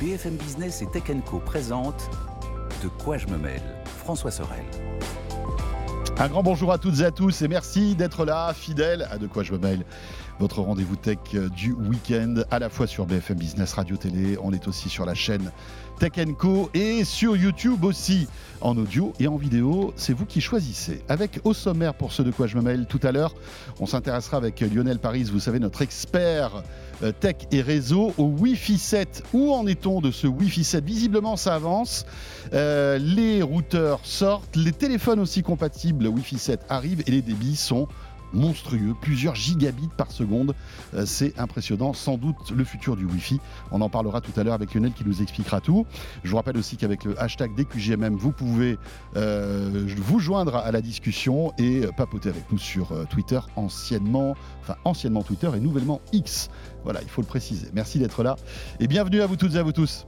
BFM Business et Tech Co présente De quoi je me mêle François Sorel. Un grand bonjour à toutes et à tous et merci d'être là, fidèles à De quoi je me mêle votre rendez-vous tech du week-end, à la fois sur BFM Business Radio Télé, on est aussi sur la chaîne Tech Co et sur YouTube aussi, en audio et en vidéo. C'est vous qui choisissez. Avec au sommaire pour ce de quoi je me mêle tout à l'heure, on s'intéressera avec Lionel Paris, vous savez, notre expert euh, tech et réseau au Wi-Fi 7. Où en est-on de ce Wi-Fi 7 Visiblement, ça avance. Euh, les routeurs sortent, les téléphones aussi compatibles Wi-Fi 7 arrivent et les débits sont monstrueux, plusieurs gigabits par seconde. Euh, c'est impressionnant, sans doute le futur du Wi-Fi. On en parlera tout à l'heure avec Lionel qui nous expliquera tout. Je vous rappelle aussi qu'avec le hashtag DQJMM, vous pouvez euh, vous joindre à la discussion et papoter avec nous sur euh, Twitter, anciennement, enfin anciennement Twitter et nouvellement X. Voilà, il faut le préciser. Merci d'être là et bienvenue à vous toutes et à vous tous.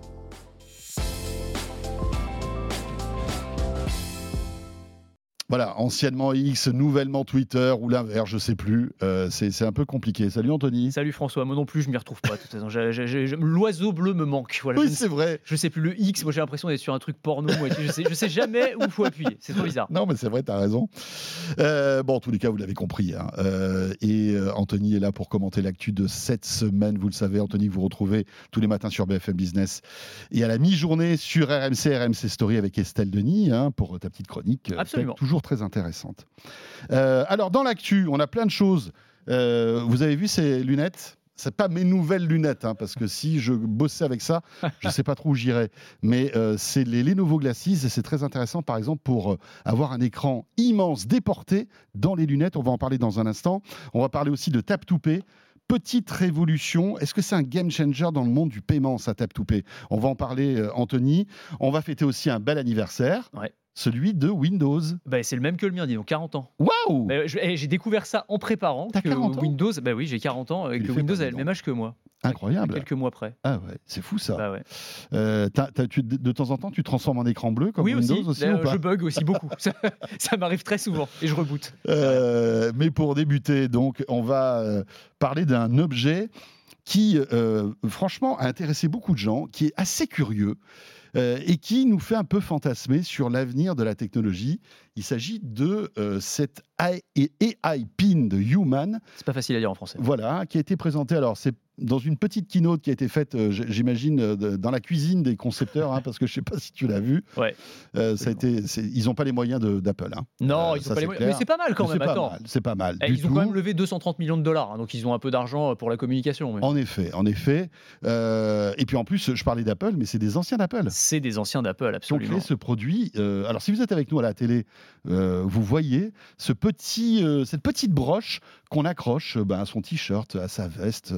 Voilà, anciennement X, nouvellement Twitter ou l'inverse, je sais plus. Euh, c'est un peu compliqué. Salut Anthony. Salut François. Moi non plus, je m'y retrouve pas. L'oiseau bleu me manque. Voilà, oui, c'est vrai. Je sais plus le X. Moi, j'ai l'impression d'être sur un truc porno. Moi, je sais, je sais jamais où il faut appuyer. C'est trop bizarre. Non, mais c'est vrai, tu as raison. Euh, bon, en tous les cas, vous l'avez compris. Hein. Euh, et Anthony est là pour commenter l'actu de cette semaine. Vous le savez, Anthony, vous retrouvez tous les matins sur BFM Business et à la mi-journée sur RMC, RMC Story avec Estelle Denis hein, pour ta petite chronique. Absolument. Toujours très intéressante. Euh, alors, dans l'actu, on a plein de choses. Euh, vous avez vu ces lunettes? C'est pas mes nouvelles lunettes, hein, parce que si je bossais avec ça, je sais pas trop où j'irais. Mais euh, c'est les Lenovo Glasses et c'est très intéressant, par exemple, pour avoir un écran immense déporté dans les lunettes. On va en parler dans un instant. On va parler aussi de Tap to Pay petite révolution. Est-ce que c'est un game changer dans le monde du paiement, ça Tap to Pay? On va en parler, Anthony. On va fêter aussi un bel anniversaire. Ouais celui de Windows. Bah, c'est le même que le mien, dis donc, 40 ans. Waouh bah, J'ai découvert ça en préparant. T'as 40 ans Windows, bah oui, j'ai 40 ans, et que Windows a le même âge que moi. Incroyable. Quelques mois près. Ah ouais, c'est fou ça. Bah ouais. Euh, de temps en temps, tu transformes en écran bleu comme Windows aussi, ou pas Je bug aussi beaucoup. ça, m'arrive très souvent et je reboote. Euh, mais pour débuter, donc, on va euh, parler d'un objet qui, franchement, a intéressé beaucoup de gens, qui est assez curieux. Euh, et qui nous fait un peu fantasmer sur l'avenir de la technologie. Il s'agit de euh, cette AI, AI pin de Human. C'est pas facile à dire en français. Voilà, qui a été présenté. Alors, c'est dans une petite keynote qui a été faite, euh, j'imagine, euh, dans la cuisine des concepteurs, hein, parce que je ne sais pas si tu l'as vu. Ouais. Euh, ça a été, ils n'ont pas les moyens d'Apple. Hein. Non, ils n'ont pas les moyens. Mais c'est pas mal quand même. C'est pas mal. Eh, ils ont quand même levé 230 millions de dollars, hein, donc ils ont un peu d'argent pour la communication. En effet, en effet. et puis en plus, je parlais d'Apple, mais c'est des anciens d'Apple. C'est des anciens d'Apple, absolument. Créé ce produit. alors si vous êtes avec nous à la télé, vous voyez petit, cette petite broche qu'on accroche ben, à son t-shirt, à sa veste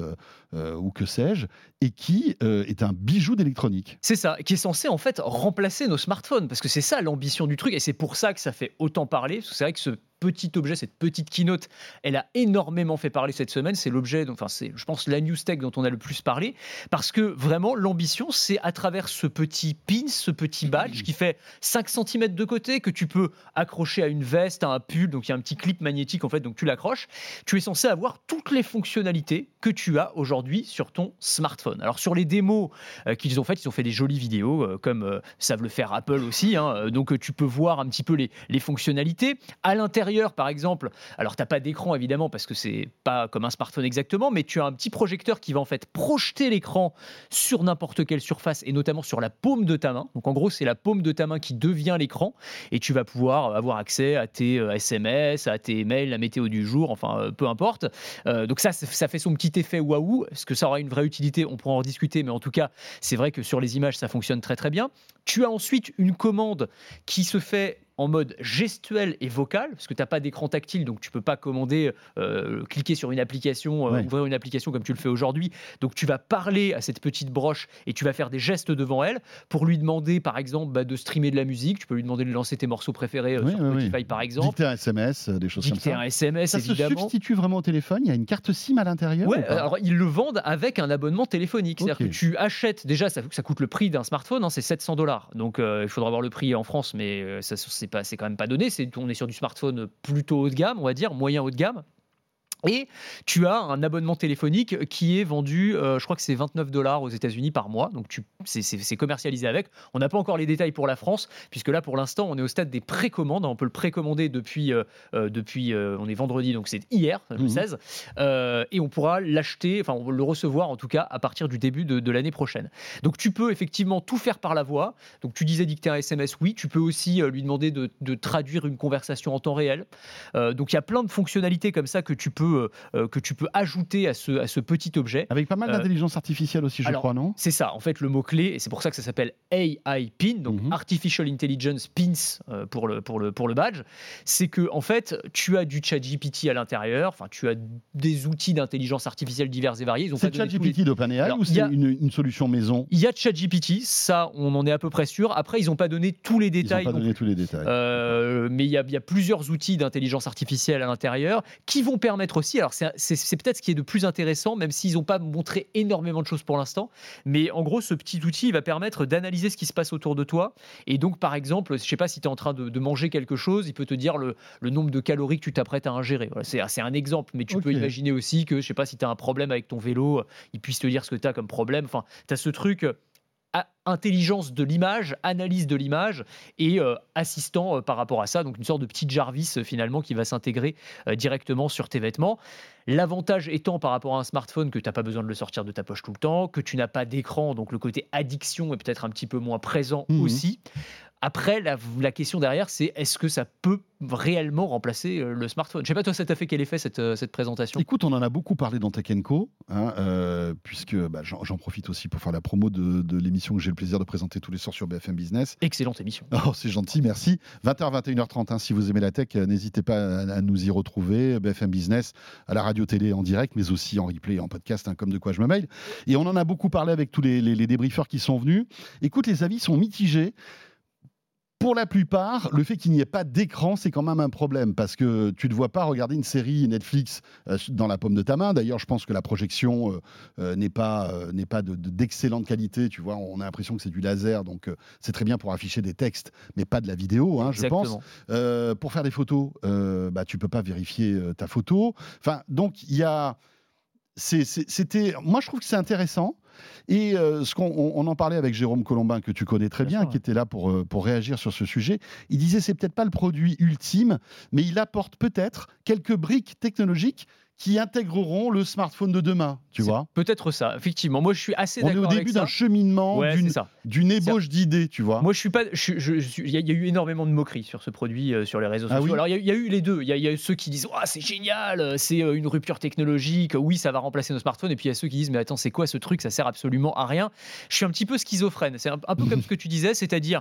euh, ou que sais-je, et qui euh, est un bijou d'électronique. C'est ça, qui est censé en fait remplacer nos smartphones, parce que c'est ça l'ambition du truc, et c'est pour ça que ça fait autant parler, c'est vrai que ce petit objet, cette petite keynote, elle a énormément fait parler cette semaine. C'est l'objet, enfin c'est, je pense, la news tech dont on a le plus parlé, parce que vraiment l'ambition, c'est à travers ce petit pin, ce petit badge qui fait 5 cm de côté que tu peux accrocher à une veste, à un pull, donc il y a un petit clip magnétique en fait, donc tu l'accroches. Tu es censé avoir toutes les fonctionnalités que tu as aujourd'hui sur ton smartphone. Alors sur les démos euh, qu'ils ont faites, ils ont fait des jolies vidéos, euh, comme euh, savent le faire Apple aussi. Hein, donc tu peux voir un petit peu les, fonctionnalités à l'intérieur par exemple, alors tu n'as pas d'écran évidemment parce que c'est pas comme un smartphone exactement, mais tu as un petit projecteur qui va en fait projeter l'écran sur n'importe quelle surface et notamment sur la paume de ta main. Donc en gros, c'est la paume de ta main qui devient l'écran et tu vas pouvoir avoir accès à tes SMS, à tes mails, la météo du jour, enfin peu importe. Euh, donc ça, ça fait son petit effet waouh. Est-ce que ça aura une vraie utilité On pourra en discuter, mais en tout cas, c'est vrai que sur les images, ça fonctionne très très bien. Tu as ensuite une commande qui se fait en mode gestuel et vocal, parce que tu n'as pas d'écran tactile, donc tu peux pas commander, euh, cliquer sur une application, euh, ouvrir une application comme tu le fais aujourd'hui. Donc tu vas parler à cette petite broche et tu vas faire des gestes devant elle pour lui demander, par exemple, bah, de streamer de la musique. Tu peux lui demander de lancer tes morceaux préférés euh, sur Spotify, par exemple. Dicter un SMS, des choses comme ça. un SMS, ça évidemment. se substitue vraiment au téléphone? Il y a une carte SIM à l'intérieur Ouais, alors ils le vendent avec un abonnement téléphonique. C'est-à-dire que tu achètes, déjà, ça, ça coûte le prix d'un smartphone, hein, c'est 700 dollars. Donc il faudra voir le prix en France, mais ça, c'est c'est quand même pas donné. C'est, on est sur du smartphone plutôt haut de gamme, on va dire, moyen haut de gamme. Et tu as un abonnement téléphonique qui est vendu, euh, je crois que c'est 29 dollars aux États-Unis par mois. Donc tu- c'est- c'est c'est commercialisé avec. On n'a pas encore les détails pour la France, puisque là pour l'instant on est au stade des précommandes. On peut le précommander depuis, euh, euh, depuis euh, on est vendredi, donc c'est hier, le Mhm. 16. Euh, et on pourra l'acheter, enfin le recevoir en tout cas à partir du début de, de l'année prochaine. Donc tu peux effectivement tout faire par la voix. Donc tu disais dicter un SMS, oui. Tu peux aussi lui demander de, de traduire une conversation en temps réel. Donc il y a plein de fonctionnalités comme ça que tu peux, euh, que tu peux ajouter à ce, à ce petit objet. Avec pas mal Euh, d'intelligence artificielle aussi, je alors, crois, non? C'est ça, en fait, le mot-clé, et c'est pour ça que ça s'appelle AI PIN, donc Mhm. Artificial Intelligence Pins euh, pour, le, pour, le, pour le badge. C'est que, en fait, tu as du chat GPT à l'intérieur, enfin, tu as des outils d'intelligence artificielle divers et variés. C'est tous les- ChatGPT d'OpenAI ou c'est une, une solution maison? Il y a ChatGPT, ça, on en est à peu près sûr. Après, ils n'ont pas donné tous les Ils n'ont détails. pas donné tous les détails. Euh, mais il y, a, il y a plusieurs outils d'intelligence artificielle à l'intérieur qui vont permettre aussi, alors c'est- peut-être ce qui est de plus intéressant, même s'ils n'ont pas montré énormément de choses pour l'instant, mais en gros ce petit outil il va permettre d'analyser ce qui se passe autour de toi. Et donc par exemple, je sais pas si tu es en train de, de manger quelque chose, il peut te dire le, le nombre de calories que tu t'apprêtes à ingérer. Voilà, c'est un exemple, mais tu peux imaginer aussi que, je sais pas si tu as un problème avec ton vélo, il puisse te dire ce que tu as comme problème. Enfin, tu as ce truc... intelligence de l'image, analyse de l'image et euh, assistant euh, par rapport à ça. Donc une sorte de petit Jarvis euh, finalement qui va s'intégrer directement sur tes vêtements. L'avantage étant par rapport à un smartphone que tu n'as pas besoin de le sortir de ta poche tout le temps, que tu n'as pas d'écran, donc le côté addiction est peut-être un petit peu moins présent Mhm. aussi. Après, la, la question derrière, c'est est-ce que ça peut réellement remplacer euh, le smartphone? Je sais pas, toi, ça t'a fait quel effet cette, euh, cette présentation? Écoute, on en a beaucoup parlé dans Tech Co, hein, euh, puisque bah, j'en profite aussi pour faire la promo de, de l'émission que j'ai le plaisir de présenter tous les soirs sur BFM Business. Excellente émission. Oh, c'est gentil, merci. 20h, 21h30, hein, si vous aimez la tech, n'hésitez pas à, à nous y retrouver. BFM Business, à la radio télé en direct, mais aussi en replay et en podcast, hein, comme de quoi je me mail. Et on en a beaucoup parlé avec tous les, les, les débriefeurs qui sont venus. Écoute, les avis sont mitigés. Pour la plupart, le fait qu'il n'y ait pas d'écran, c'est quand même un problème parce que tu ne vois pas regarder une série Netflix euh, dans la paume de ta main. D'ailleurs, je pense que la projection euh, euh, n'est pas, euh, n'est pas de- de- d'excellente qualité. Tu vois, on a l'impression que c'est du laser, donc euh, c'est très bien pour afficher des textes, mais pas de la vidéo, hein, je pense. Pour faire des photos, bah, tu peux pas vérifier ta photo. Enfin, donc il y a. C'était. Moi, je trouve que c'est intéressant. Et euh, ce qu'on on- on en parlait avec Jérôme Colombin, que tu connais très Bien bien, sûr, qui était là pour, euh, pour réagir sur ce sujet. Il disait c'est peut-être pas le produit ultime, mais il apporte peut-être quelques briques technologiques qui intégreront le smartphone de demain. Tu vois Peut-être ça, effectivement. Moi, je suis assez On est d'accord au début d'un cheminement, Ouais, d'une- ébauche d'idées, tu vois. Moi, je suis pas. Il y, a- il y a eu énormément de moqueries sur ce produit euh, sur les réseaux Ah sociaux. oui Alors, il y, a, il y a eu les deux. Il y a, il y a eu ceux qui disent c'est génial, euh, c'est euh, une rupture technologique, oui, ça va remplacer nos smartphones. Et puis il y a ceux qui disent Mais attends, c'est quoi ce truc? Ça sert absolument à rien. Je suis un petit peu schizophrène. C'est un, un peu comme ce que tu disais, c'est-à-dire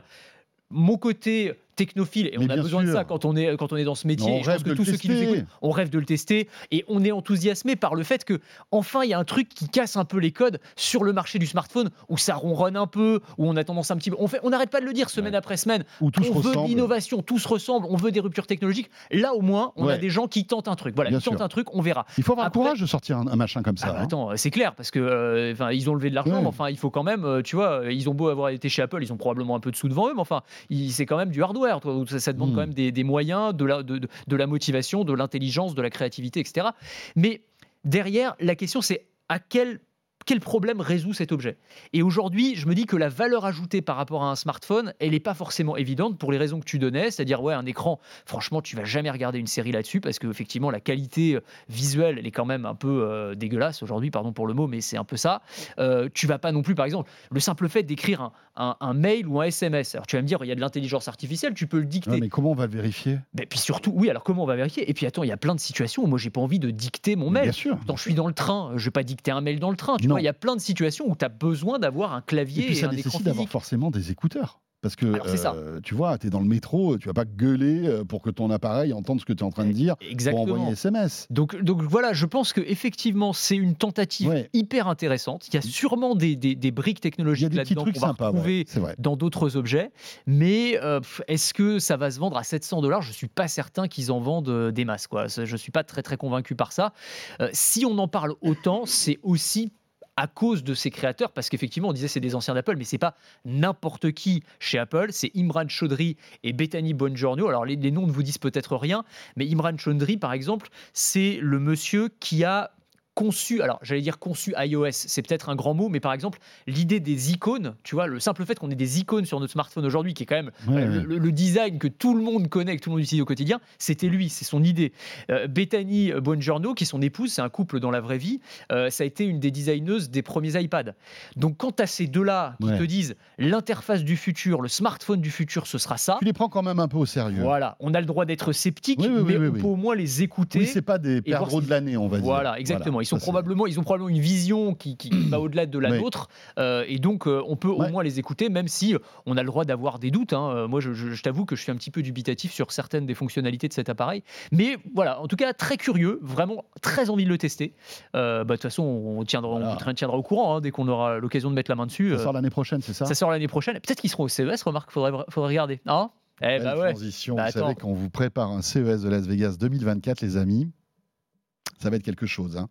mon côté technophile, et Mais on a besoin de ça quand on est, quand on est dans ce métier. Mais on et je pense rêve que de tous le ceux qui nous écoutent, on rêve de le tester. Et on est enthousiasmé par le fait que, enfin, il y a un truc qui casse un peu les codes sur le marché du smartphone, où ça ronronne un peu, où on a tendance un petit peu. On fait- on n'arrête pas de le dire semaine Ouais. après semaine. Où tout se on veut ressemble. l'innovation, tout se ressemble, on veut des ruptures technologiques. Là, au moins, on a des gens qui tentent un truc. Voilà, Bien ils tentent sûr. un truc, on verra. Il faut avoir Après- le courage de sortir un, un machin comme ça. Ah bah hein. attends, c'est clair parce que euh, ils ont levé de l'argent, Ouais. mais enfin il faut quand même, euh, tu vois, ils ont beau avoir été chez Apple, ils ont probablement un peu de sous devant eux, mais enfin il- c'est quand même du hardware, toi, ça, demande quand même des, des moyens, de la, de la motivation, de l'intelligence, de la créativité, etc. Mais derrière, la question c'est à quel quel problème résout cet objet Et aujourd'hui, je me dis que la valeur ajoutée par rapport à un smartphone, elle n'est pas forcément évidente pour les raisons que tu donnais, c'est-à-dire ouais, un écran, franchement, tu vas jamais regarder une série là-dessus parce que effectivement la qualité euh, visuelle, elle est quand même un peu euh, dégueulasse aujourd'hui, pardon pour le mot, mais c'est un peu ça. Euh, tu vas pas non plus, par exemple, le simple fait d'écrire un, un- un mail ou un SMS. Alors tu vas me dire, il y a de l'intelligence artificielle, tu peux le dicter. Mais comment on va le vérifier? Mais puis surtout, oui, alors comment on va vérifier? Et puis attends, il y a plein de situations où moi j'ai pas envie de dicter mon mail. Bien sûr. Attends, je suis dans le train, je vais pas dicter un mail dans le train. Tu Non. il y a plein de situations où tu as besoin d'avoir un Et clavier puis et, ça un écran nécessite d'avoir forcément des écouteurs. Parce que, Alors, ça. euh, tu vois, tu es dans le métro, tu vas pas gueuler euh, pour que ton appareil entende ce que tu es en train de dire pour Exactement. envoyer SMS. Donc, donc voilà, je pense que effectivement c'est une tentative Ouais. hyper intéressante. Il y a sûrement des, des- des briques technologiques là-dedans qu'on va sympas, retrouver ouais, dans d'autres objets, mais euh, est-ce que ça va se vendre à 700 dollars? Je suis pas certain qu'ils en vendent des masses. Quoi. Ça, Je suis pas très très convaincu par ça. Euh, si on en parle autant, c'est aussi à cause de ses créateurs, parce qu'effectivement, on disait c'est des anciens d'Apple, mais c'est pas n'importe qui chez Apple, c'est Imran Chaudhry et Bethany Bongiorno. Alors les, les noms ne vous disent peut-être rien, mais Imran Chaudhry, par exemple, c'est le monsieur qui a conçu, alors j'allais dire conçu iOS, c'est peut-être un grand mot, mais par exemple, l'idée des icônes, tu vois, le simple fait qu'on ait des icônes sur notre smartphone aujourd'hui, qui est quand même Ouais, euh, ouais. le, design que tout le monde connaît, que tout le monde utilise au quotidien, c'était lui, c'est son idée. Euh, Bethany Bongiorno, qui est son épouse, c'est un couple dans la vraie vie, euh, ça a été une des designeuses des premiers iPads. Donc quand tu as ces deux-là qui Ouais. te disent l'interface du futur, le smartphone du futur, ce sera ça. Tu les prends quand même un peu au sérieux. Voilà, on a le droit d'être sceptique, Oui, oui, oui, mais oui, on oui. peut au moins les écouter. Oui, c'est pas des perdreaux de l'année, on va dire. Voilà, exactement. Ils sont Ça, c'est- probablement, ils ont probablement une vision qui, qui va au-delà de la Oui. nôtre, euh, et donc euh, on peut Ouais. au moins les écouter, même si on a le droit d'avoir des doutes. hein. Euh, Moi, je, je- je t'avoue que je suis un petit peu dubitatif sur certaines des fonctionnalités de cet appareil, mais voilà, en tout cas très curieux, vraiment très envie de le tester. Bah, De toute façon, on tiendra, Voilà. on tiendra au courant hein, dès qu'on aura l'occasion de mettre la main dessus. Ça sort l'année prochaine, c'est ça? Ça sort l'année prochaine. Peut-être qu'ils seront au CES. Remarque, faudrait, faudrait regarder. Ah eh bah ouais. transition. Bah, vous savez qu'on vous prépare un CES de Las Vegas 2024, les amis. Ça va être quelque chose. hein.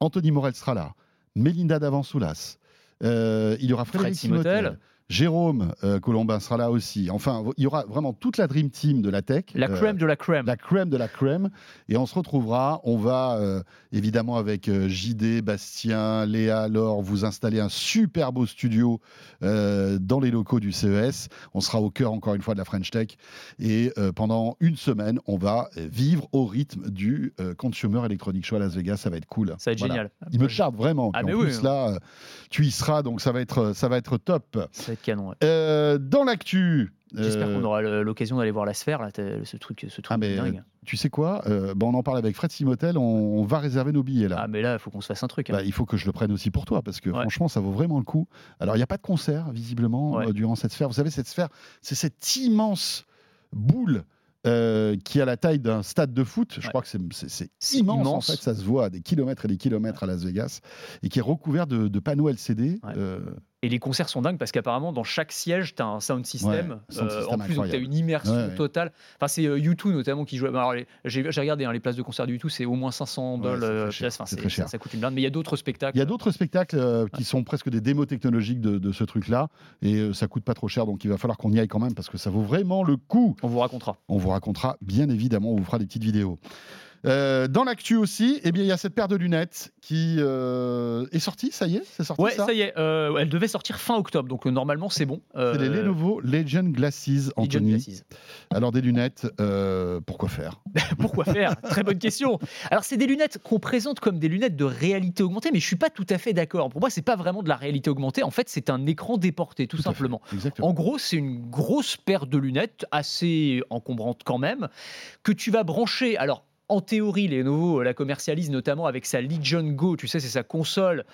Anthony Morel sera là. Mélinda Davansoulas. Euh, il y aura Fred Frédéric Simotel. Jérôme euh, Colombin sera là aussi. Enfin, il y aura vraiment toute la Dream Team de la tech. La Euh, crème de la crème. la crème de la crème. Et on se retrouvera. On va euh, évidemment avec euh, JD, Bastien, Léa, Laure vous installer un super beau studio euh, dans les locaux du CES. On sera au cœur encore une fois de la French Tech. Et euh, pendant une semaine, on va euh, vivre au rythme du euh, Consumer Electronic Show à Las Vegas. Ça va être cool. Ça va être Voilà. génial. Il me charde vraiment. Ah, en oui, plus, hein. là, euh, tu y seras, donc ça va être, ça va être top. Ça va être canon. ouais. Euh, dans l'actu. J'espère euh, qu'on aura l'occasion d'aller voir la sphère, là, ce truc, ce truc Ah, mais, dingue. Tu sais quoi Euh, bon, On en parle avec Fred Simotel. On, on va réserver nos billets là. Ah, mais là, il faut qu'on se fasse un truc. hein. Bah, il faut que je le prenne aussi pour toi parce que Ouais. franchement, ça vaut vraiment le coup. Alors, il n'y a pas de concert visiblement Ouais. euh, durant cette sphère. Vous savez, cette sphère, c'est cette immense boule. euh, qui a la taille d'un stade de foot, je Ouais. crois que c'est- immense, immense. en fait, ça se voit à des kilomètres et des kilomètres à Las Vegas, et qui est recouvert de, de panneaux LCD. Ouais. euh, Et les concerts sont dingues parce qu'apparemment, dans chaque siège, tu as un sound system. Ouais, sound Euh, system en plus, tu as une immersion Ouais, ouais. totale. Enfin, c'est euh, U2 notamment qui joue. Alors, J'ai regardé hein, les places de concert du U2, c'est au moins 500 Ouais, dollars. c'est très euh. Enfin, c'est c'est- très ça, ça coûte une blinde. Mais il y a d'autres spectacles. Il y a d'autres spectacles euh, qui sont presque des démos technologiques de, de ce truc-là, et euh, ça coûte pas trop cher, donc il va falloir qu'on y aille quand même parce que ça vaut vraiment le coup. On vous racontera. On vous racontera, bien évidemment, on vous fera des petites vidéos. Euh, dans l'actu aussi, eh bien, il y a cette paire de lunettes qui euh, est sortie, ça y est, c'est sorti Ouais, ça ça y est. euh, elle devait sortir fin octobre, donc normalement, c'est bon. C'est les Lenovo Legend Glasses, Anthony. Glasses. Alors des lunettes, pourquoi faire? Pourquoi faire? Très bonne question. Alors, c'est des lunettes qu'on présente comme des lunettes de réalité augmentée, mais je suis pas tout à fait d'accord. Pour moi, c'est pas vraiment de la réalité augmentée. En fait, c'est un écran déporté, tout, Tout simplement. En gros, c'est une grosse paire de lunettes, assez encombrante quand même, que tu vas brancher. Alors, en théorie, les Lenovo la commercialisent notamment avec sa Legion Go, tu sais, c'est sa console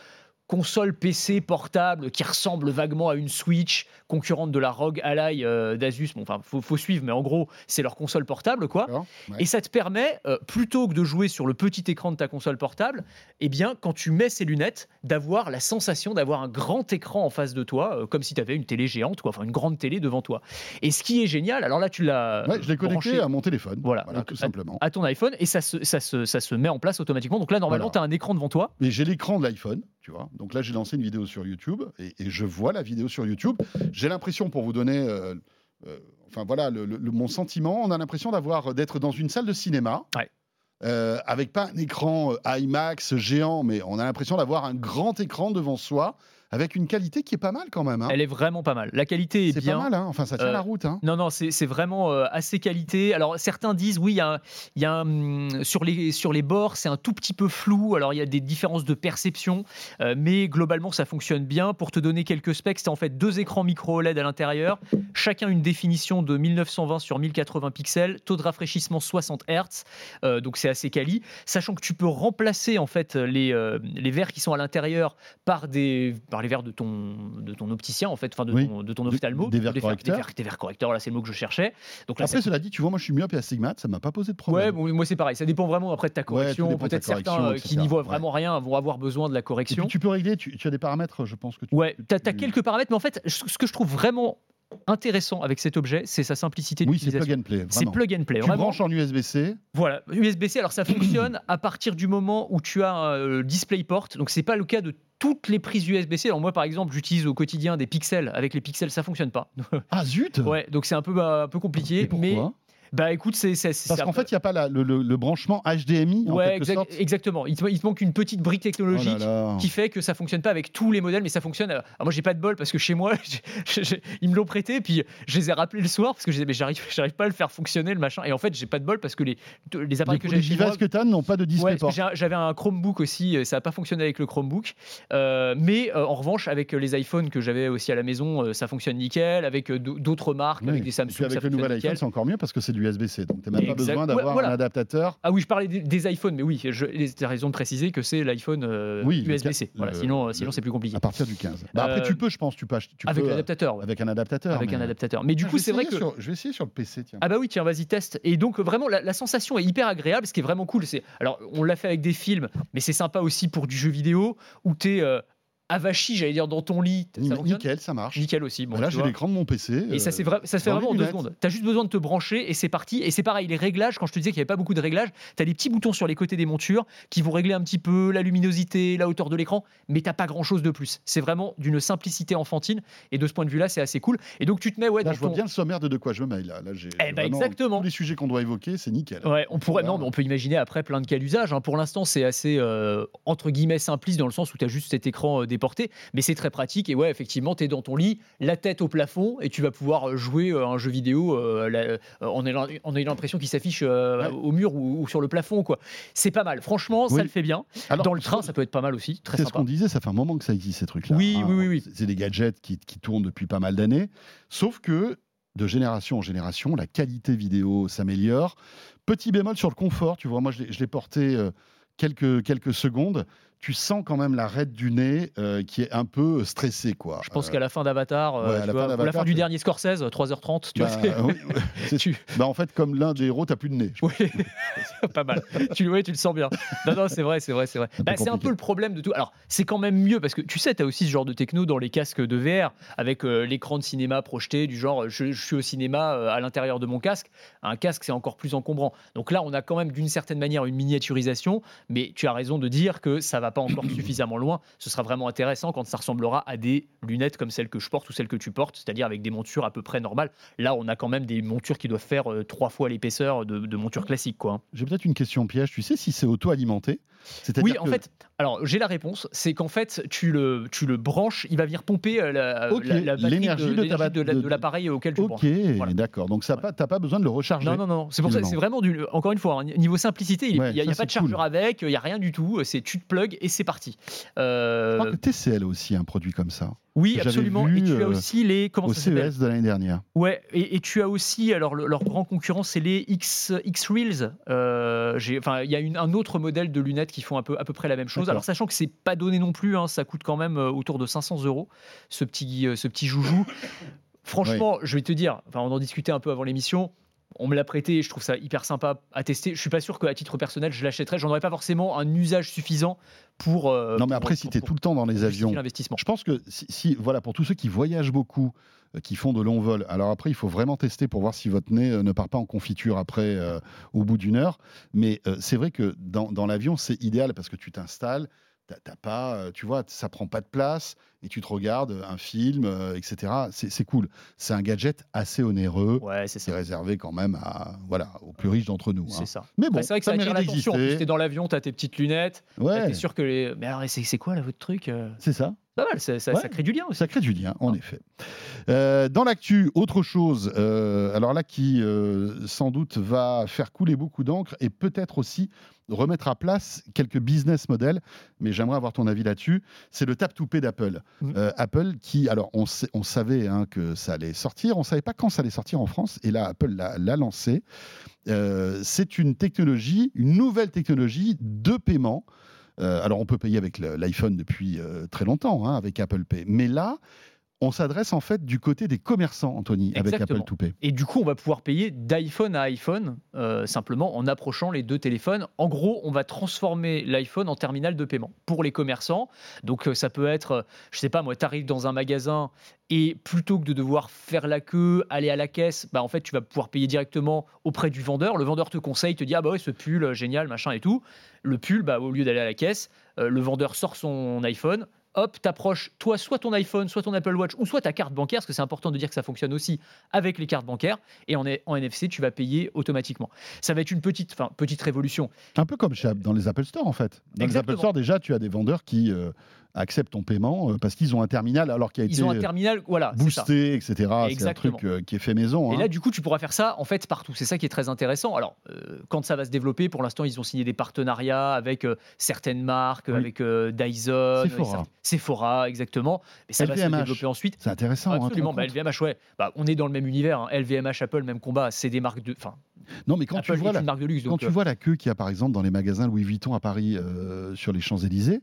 console PC portable qui ressemble vaguement à une Switch concurrente de la ROG Ally euh, d'Asus. Bon, enfin, faut, faut suivre, mais en gros, c'est leur console portable, quoi. Ouais. Et ça te permet, euh, plutôt que de jouer sur le petit écran de ta console portable, eh bien, quand tu mets ces lunettes, d'avoir la sensation d'avoir un grand écran en face de toi, euh, comme si tu avais une télé géante, quoi, enfin une grande télé devant toi. Et ce qui est génial, alors là, tu l'as Ouais, je l'ai connecté branché à mon téléphone. Voilà, donc, tout simplement. à ton iPhone et ça se, ça se, ça se met en place automatiquement. Donc là, normalement, Voilà. tu as un écran devant toi. Mais j'ai l'écran de l'iPhone, tu vois. Donc là, j'ai lancé une vidéo sur YouTube et, et je vois la vidéo sur YouTube. J'ai l'impression, pour vous donner, euh, euh, enfin voilà, le- mon sentiment, on a l'impression d'avoir d'être dans une salle de cinéma. Ouais. euh, avec pas un écran euh, IMAX géant, mais on a l'impression d'avoir un grand écran devant soi, avec une qualité qui est pas mal quand même. hein. Elle est vraiment pas mal. La qualité est, C'est bien. pas mal, hein. enfin ça tient Euh, la route. Hein. Non, non, c'est c'est vraiment euh, assez qualité. Alors, certains disent, oui, il y a, y a hum, sur, les, sur les bords, c'est un tout petit peu flou. Alors, il y a des différences de perception, euh, mais globalement, ça fonctionne bien. Pour te donner quelques specs, c'est en fait deux écrans micro OLED à l'intérieur, chacun une définition de 1920 sur 1080 pixels, taux de rafraîchissement 60 Hz, euh, donc c'est assez quali. Sachant que tu peux remplacer en fait les, euh, les verres qui sont à l'intérieur par, des, par les verres de ton, de ton opticien, en fait, enfin de, Oui. ton, de ton Des- ophtalmo. des verres Des correcteurs. verres, des verres correcteurs, là c'est le mot que je cherchais. Donc là, Après, cela dit, tu vois, moi je suis myope et astigmate, ça m'a pas posé de Ouais, problème. bon, moi c'est pareil, ça dépend vraiment après de ta correction. Peut-être certains euh, qui n'y voient Ouais. vraiment rien vont avoir besoin de la et correction. puis tu peux régler, tu, tu as des paramètres, je pense que tu. Ouais, tu as, quelques paramètres, mais en fait, ce que je trouve vraiment intéressant avec cet objet, c'est sa simplicité Oui, c'est d'utilisation. plug and play. C'est plug and play. Tu branches en USB-C. Voilà, USB-C. Alors ça fonctionne à partir du moment où tu as un DisplayPort. Donc c'est pas le cas de toutes les prises USB-C. Alors moi par exemple, j'utilise au quotidien des pixels. Avec les pixels, ça fonctionne pas. Ah zut ouais, donc c'est un peu bah, un peu compliqué. Et pourquoi? mais bah écoute, c'est Parce qu'en fait, il n'y a pas la- le, le- le branchement HDMI en ouais, quelque exact- sorte. exactement. Il te, il te manque une petite brique Oh là technologique. là. qui fait que ça fonctionne pas avec tous les modèles, mais ça fonctionne. Alors moi, j'ai pas de bol parce que chez moi, ils me l'ont prêté, puis je les ai rappelés le soir parce que je disais, mais j'arrive, j'arrive pas à le faire fonctionner le machin. Et en fait, j'ai pas de bol parce que les, les appareils que j'ai les devices que tu as n'ont pas de Ouais, j'ai un- j'avais un Chromebook aussi, et ça n'a pas fonctionné avec le Chromebook. Euh, mais euh, en revanche, avec les iPhones que j'avais aussi à la maison, euh, ça fonctionne nickel. Avec euh, d'autres marques, Oui. avec des Et Samsung, puis avec ça le nouvel nickel. iPhone, c'est encore mieux parce que c'est du USB-C. Donc tu n'as même pas besoin d'avoir voilà. un adaptateur. Ah oui, je parlais des, des iPhones, mais oui, tu as raison de préciser que c'est l'iPhone euh, Oui, USB-C. ca- Voilà, le- sinon, c'est plus compliqué. À partir du 15. Bah, après, Euh, tu peux, je pense, tu peux, acheter- tu Avec euh, l'adaptateur. avec un adaptateur. Avec mais- un adaptateur. Mais du Ah, coup, c'est vrai que. sur- je vais essayer sur le PC, tiens. Ah bah oui, tiens, vas-y, teste. Et donc, vraiment, la, la sensation est hyper agréable. Ce qui est vraiment cool, c'est. Alors, on l'a fait avec des films, mais c'est sympa aussi pour du jeu vidéo où tu es avachi, j'allais dire, dans ton lit. Ça Nickel, ça marche. Nickel aussi. Bon, Là, tu j'ai l'écran de mon PC. Et ça, euh, ça se fait vraiment en deux secondes. Tu as juste besoin de te brancher et c'est parti. Et c'est pareil, les réglages, quand je te disais qu'il n'y avait pas beaucoup de réglages, tu as des petits boutons sur les côtés des montures qui vont régler un petit peu la luminosité, la hauteur de l'écran, mais tu pas grand chose de plus. C'est vraiment d'une simplicité enfantine. Et de ce point de vue-là, c'est assez cool. Et donc, tu te mets ouais, Là, je vois ton- bien le sommaire de de quoi je me mail. Là, là j'ai Eh ben, exactement. Tous les sujets qu'on doit évoquer, c'est nickel. Ouais, on pourrait, Voilà. non, mais on peut imaginer après plein de cas d'usage. hein. Pour l'instant, c'est assez euh, entre guillemets simpliste dans le sens où tu as juste cet écran déporté, mais c'est très pratique. Et ouais, effectivement, tu es dans ton lit, la tête au plafond, et tu vas pouvoir euh, jouer euh, un jeu vidéo euh, ayant, en ayant l'impression qu'il s'affiche euh, Ouais. au mur ou, ou sur le plafond. quoi. C'est pas mal. Franchement, Oui. ça le fait bien. Alors, dans le train, ça peut être pas mal aussi. Très C'est ce qu'on disait, ça fait un moment que ça existe ces trucs-là. Oui, oui, oui, oui. C'est- des gadgets qui, qui tournent depuis pas mal d'années. Sauf que de génération en génération, la qualité vidéo s'améliore. Petit bémol sur le confort, tu vois, moi je l'ai- porté quelques, quelques secondes. Tu sens quand même la raide du nez euh, qui est un peu stressée, quoi. Je pense Euh, qu'à la fin d'Avatar, euh, ouais, tu la vois, fin la du tu- dernier Scorsese, 3h30, tu bah, vois, oui, ouais, tu- bah, en fait, comme l'un des héros, t'as plus de nez. Oui, pas mal. Tu, ouais, tu le sens bien. Non, non, c'est vrai, c'est vrai, c'est vrai. Bah, c'est un peu le problème de tout. Alors, c'est quand même mieux parce que tu sais, tu as aussi ce genre de techno dans les casques de VR avec euh, l'écran de cinéma projeté, du genre je, je suis au cinéma euh, à l'intérieur de mon casque. Un casque, c'est encore plus encombrant. Donc là, on a quand même d'une certaine manière une miniaturisation, mais tu as raison de dire que ça va pas encore suffisamment loin. Ce sera vraiment intéressant quand ça ressemblera à des lunettes comme celles que je porte ou celles que tu portes, c'est-à-dire avec des montures à peu près normales. Là, on a quand même des montures qui doivent faire euh, trois fois l'épaisseur de, de montures classiques, quoi. hein. J'ai peut-être une question piège. Tu sais si c'est auto-alimenté? Oui, en fait, alors j'ai la réponse, c'est qu'en fait, tu le, tu le branches, il va venir pomper euh, la, Ok, la- la batterie l'énergie de l'appareil auquel tu le Ok, branches. Voilà. d'accord. Donc ça, t'as pas besoin de le recharger. Non, non, non, c'est pour ça, Finalement. c'est vraiment du, encore une fois, hein, niveau simplicité, il n'y Ouais, a, y a ça, pas de cool. chargeur avec, il n'y a rien du tout, c'est tu te plugs et c'est parti. Euh, Je crois que TCL a aussi un produit comme ça. Oui, absolument. vu, et tu as euh, aussi les. Comment Au ça CES de l'année dernière. Ouais, et, et tu as aussi, alors le- leur grand concurrent, c'est les X, X Reels. Euh, il y a une- un autre modèle de lunettes qui font un peu, à peu près la même chose. Alors, sachant que c'est pas donné non plus, hein, ça coûte quand même euh, autour de 500 euros, ce petit, ce petit joujou. Franchement, je vais te dire, enfin, on en discutait un peu avant l'émission. On me l'a prêté, je trouve ça hyper sympa à tester. Je suis pas sûr qu'à titre personnel, je l'achèterais. J'en aurais pas forcément un usage suffisant pour. euh, non, mais pour- après, si tu es tout le temps dans les avions, l'investissement. je pense que si, si- voilà, pour tous ceux qui voyagent beaucoup, euh, qui font de longs vols, alors après, il faut vraiment tester pour voir si votre nez euh, ne part pas en confiture après, euh, au bout d'une heure. Mais euh, c'est vrai que dans, dans l'avion, c'est idéal parce que tu t'installes. T'as- pas, euh, tu vois, ça prend pas de place et tu te regardes un film, euh, etc. C'est cool. C'est un gadget assez onéreux, Ouais, c'est réservé quand même à, voilà, aux plus riches d'entre nous. hein. C'est ça. Mais bon, Bah, c'est vrai que ça, ça attire mérite l'attention. D'exister. t'es dans l'avion, t'as tes petites lunettes. Ouais, T'es sûr que les. Mais alors, c'est quoi là votre truc euh? C'est ça. Pas mal, ça, ça- Ouais. ça crée du lien aussi. Ça crée du lien, en Ah. effet. Euh, dans l'actu, autre chose, euh, alors là qui euh, sans doute va faire couler beaucoup d'encre et peut-être aussi remettre à place quelques business models, mais j'aimerais avoir ton avis là-dessus, c'est le tap-to-pay d'Apple. Mhm. Euh, Apple qui, alors on, sait- on savait hein, que ça allait sortir, on ne savait pas quand ça allait sortir en France, et là Apple l'a l'a lancé. Euh, c'est une technologie, une nouvelle technologie de paiement. Euh, alors on peut payer avec l'iPhone depuis très longtemps, hein, avec Apple Pay, mais là, on s'adresse en fait du côté des commerçants, Anthony, avec. Apple to Pay. Et du coup, on va pouvoir payer d'iPhone à iPhone, euh, simplement en approchant les deux téléphones. En gros, on va transformer l'iPhone en terminal de paiement pour les commerçants. Donc, euh, ça peut être, euh, je sais pas, moi, tu arrives dans un magasin et plutôt que de devoir faire la queue, aller à la caisse, bah, en fait, tu vas pouvoir payer directement auprès du vendeur. Le vendeur te conseille, te dit, ah bah ouais, ce pull, génial, machin et tout. Le pull, bah, au lieu d'aller à la caisse, euh, le vendeur sort son iPhone, hop, t'approches, toi, soit ton iPhone, soit ton Apple Watch, ou soit ta carte bancaire, parce que c'est important de dire que ça fonctionne aussi avec les cartes bancaires, et en, en NFC, tu vas payer automatiquement. Ça va être une petite, enfin, petite révolution. Un peu comme dans les Apple Store, en fait. Dans Exactement. les Apple Store, déjà, tu as des vendeurs qui euh, acceptent ton paiement euh, parce qu'ils ont un terminal alors qu'il a Ils été ont un terminal, voilà, boosté, etc. C'est un truc euh, qui est fait maison. Et hein. là, du coup, tu pourras faire ça en fait partout. C'est ça qui est très intéressant. Alors, euh, quand ça va se développer, pour l'instant, ils ont signé des partenariats avec euh, certaines marques, Oui. avec euh, Dyson, Sephora. exactement. Mais ça va se LVMH. développer ensuite. C'est intéressant. hein, Absolument. te Bah, LVMH, ouais. Bah, on est dans le même univers. hein. LVMH, Apple, même combat. C'est des marques de. Enfin, non, mais quand Apple tu vois la. Quand tu vois queue qu'il y a par exemple dans les magasins Louis Vuitton à Paris euh, sur les Champs-Élysées,